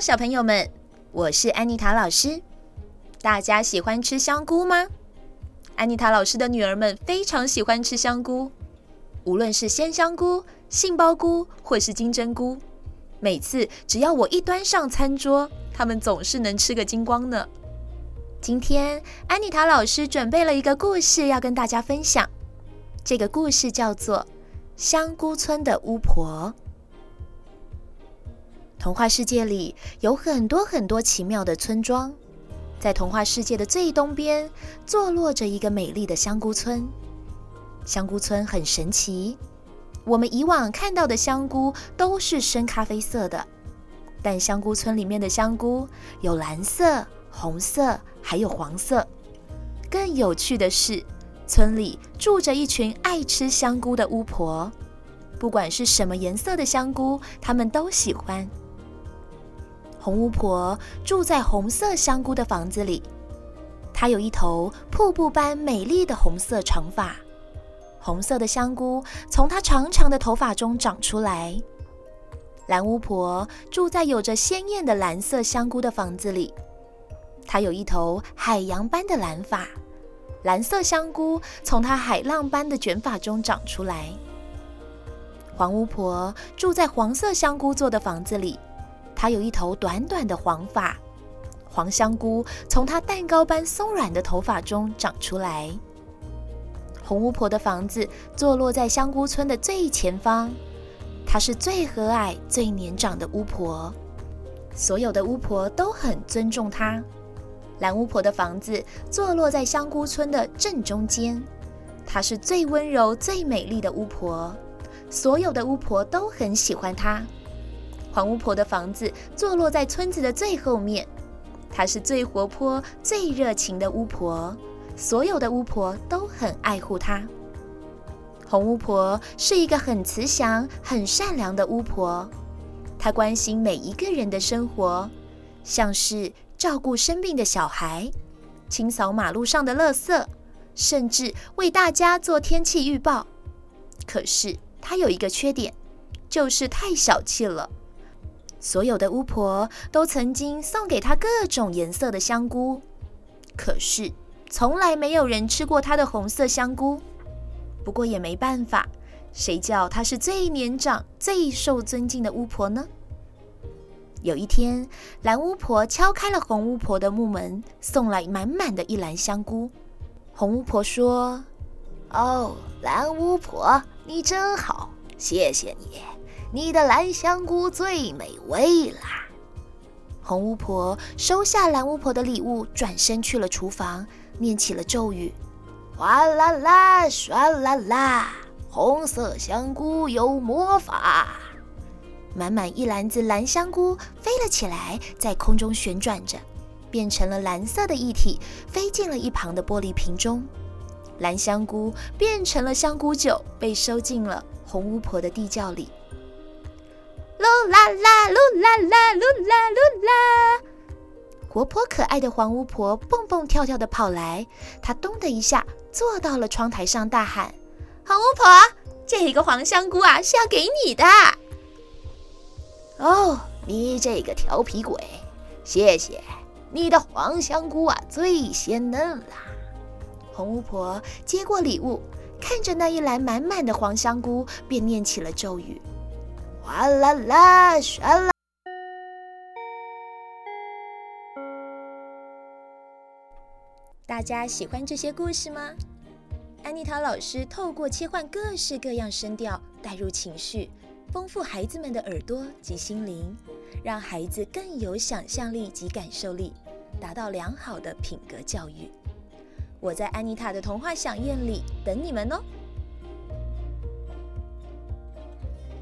小朋友们，我是安妮塔老师。大家喜欢吃香菇吗？安妮塔老师的女儿们非常喜欢吃香菇，无论是鲜香菇、杏鲍菇或是金针菇，每次只要我一端上餐桌，她们总是能吃个精光呢。今天安妮塔老师准备了一个故事要跟大家分享，这个故事叫做《香菇村的巫婆》。童话世界里有很多很多奇妙的村庄，在童话世界的最东边，坐落着一个美丽的香菇村。香菇村很神奇，我们以往看到的香菇都是深咖啡色的，但香菇村里面的香菇有蓝色、红色，还有黄色。更有趣的是，村里住着一群爱吃香菇的巫婆，不管是什么颜色的香菇，他们都喜欢。红巫婆住在红色香菇的房子里，她有一头瀑布般美丽的红色长发，红色的香菇从她长长的头发中长出来。蓝巫婆住在有着鲜艳的蓝色香菇的房子里，她有一头海洋般的蓝发，蓝色香菇从她海浪般的卷发中长出来。黄巫婆住在黄色香菇做的房子里。她有一头短短的黄发，黄香菇从她蛋糕般松软的头发中长出来。红巫婆的房子坐落在香菇村的最前方，她是最和蔼、最年长的巫婆，所有的巫婆都很尊重她。蓝巫婆的房子坐落在香菇村的正中间，她是最温柔、最美丽的巫婆，所有的巫婆都很喜欢她。黄巫婆的房子坐落在村子的最后面，她是最活泼、最热情的巫婆，所有的巫婆都很爱护她。红巫婆是一个很慈祥、很善良的巫婆，她关心每一个人的生活，像是照顾生病的小孩、清扫马路上的垃圾，甚至为大家做天气预报。可是她有一个缺点，就是太小气了。所有的巫婆都曾经送给她各种颜色的香菇，可是从来没有人吃过她的红色香菇。不过也没办法，谁叫她是最年长、最受尊敬的巫婆呢？有一天，蓝巫婆敲开了红巫婆的木门，送来满满的一篮香菇。红巫婆说：“哦，蓝巫婆，你真好，谢谢你。”你的蓝香菇最美味啦！红巫婆收下蓝巫婆的礼物，转身去了厨房，念起了咒语：哗啦啦，唰啦啦，红色香菇有魔法。满满一篮子蓝香菇飞了起来，在空中旋转着，变成了蓝色的液体，飞进了一旁的玻璃瓶中。蓝香菇变成了香菇酒，被收进了红巫婆的地窖里。噜啦啦，噜啦啦，噜啦噜啦！活泼可爱的黄巫婆蹦蹦跳跳的跑来，她咚的一下坐到了窗台上，大喊：“黄巫婆，这个黄香菇啊是要给你的。”哦，你这个调皮鬼，谢谢你的黄香菇啊，最鲜嫩啦！红巫婆接过礼物，看着那一篮满满的黄香菇，便念起了咒语。哗啦啦，唰啦！大家喜欢这些故事吗？安妮塔老师透过切换各式各样声调，带入情绪，丰富孩子们的耳朵及心灵，让孩子更有想象力及感受力，达到良好的品格教育。我在安妮塔的童话饗宴里等你们哦。